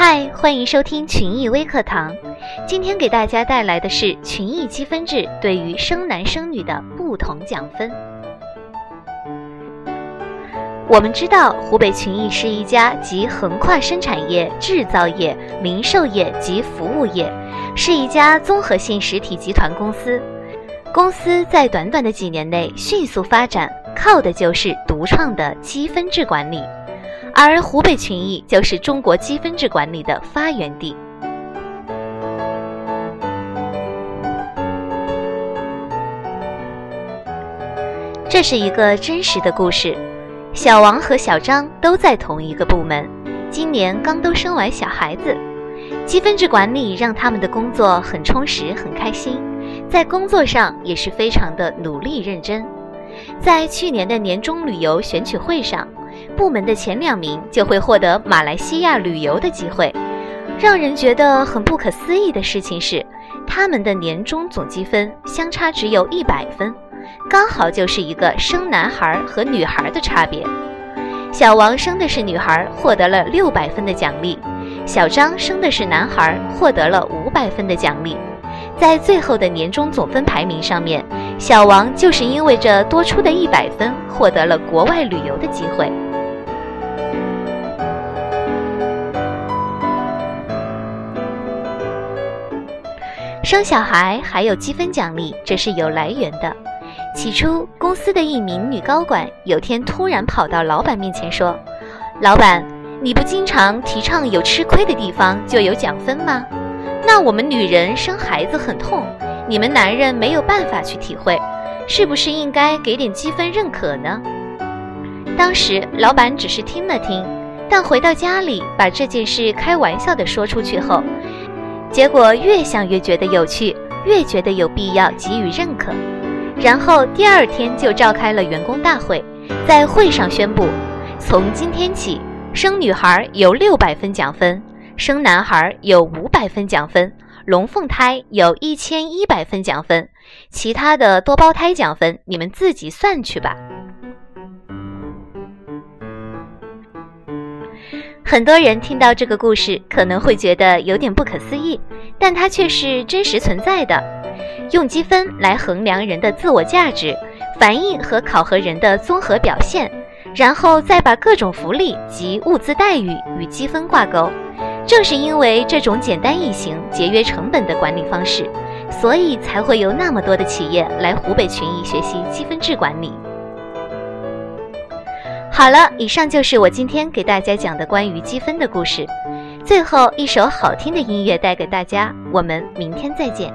嗨欢迎收听群益微课堂。今天给大家带来的是群益积分制对于生男生女的不同奖分。我们知道，湖北群益是一家集横跨生产业、制造业、零售业及服务业，是一家综合性实体集团公司。公司在短短的几年内迅速发展，靠的就是独创的积分制管理。而湖北群益就是中国积分制管理的发源地。这是一个真实的故事，小王和小张都在同一个部门，今年刚都生完小孩子。积分制管理让他们的工作很充实、很开心，在工作上也是非常的努力认真。在去年的年终旅游选取会上。部门的前两名就会获得马来西亚旅游的机会。让人觉得很不可思议的事情是，他们的年终总积分相差只有一百分，刚好就是一个生男孩和女孩的差别。小王生的是女孩，获得了六百分的奖励；小张生的是男孩，获得了五百分的奖励。在最后的年终总分排名上面，小王就是因为这多出的一百分，获得了国外旅游的机会。生小孩还有积分奖励，这是有来源的。起初，公司的一名女高管有天突然跑到老板面前说：“老板，你不经常提倡有吃亏的地方就有奖分吗？那我们女人生孩子很痛，你们男人没有办法去体会，是不是应该给点积分认可呢？”当时老板只是听了听，但回到家里把这件事开玩笑的说出去后。结果越想越觉得有趣，越觉得有必要给予认可，然后第二天就召开了员工大会，在会上宣布，从今天起，生女孩有六百分奖分，生男孩有五百分奖分，龙凤胎有一千一百分奖分，其他的多胞胎奖分你们自己算去吧。很多人听到这个故事可能会觉得有点不可思议，但它却是真实存在的。用积分来衡量人的自我价值，反映和考核人的综合表现，然后再把各种福利及物资待遇与积分挂钩。正是因为这种简单易行、节约成本的管理方式，所以才会有那么多的企业来湖北群益学习积分制管理。好了，以上就是我今天给大家讲的关于积分的故事。最后一首好听的音乐带给大家，我们明天再见。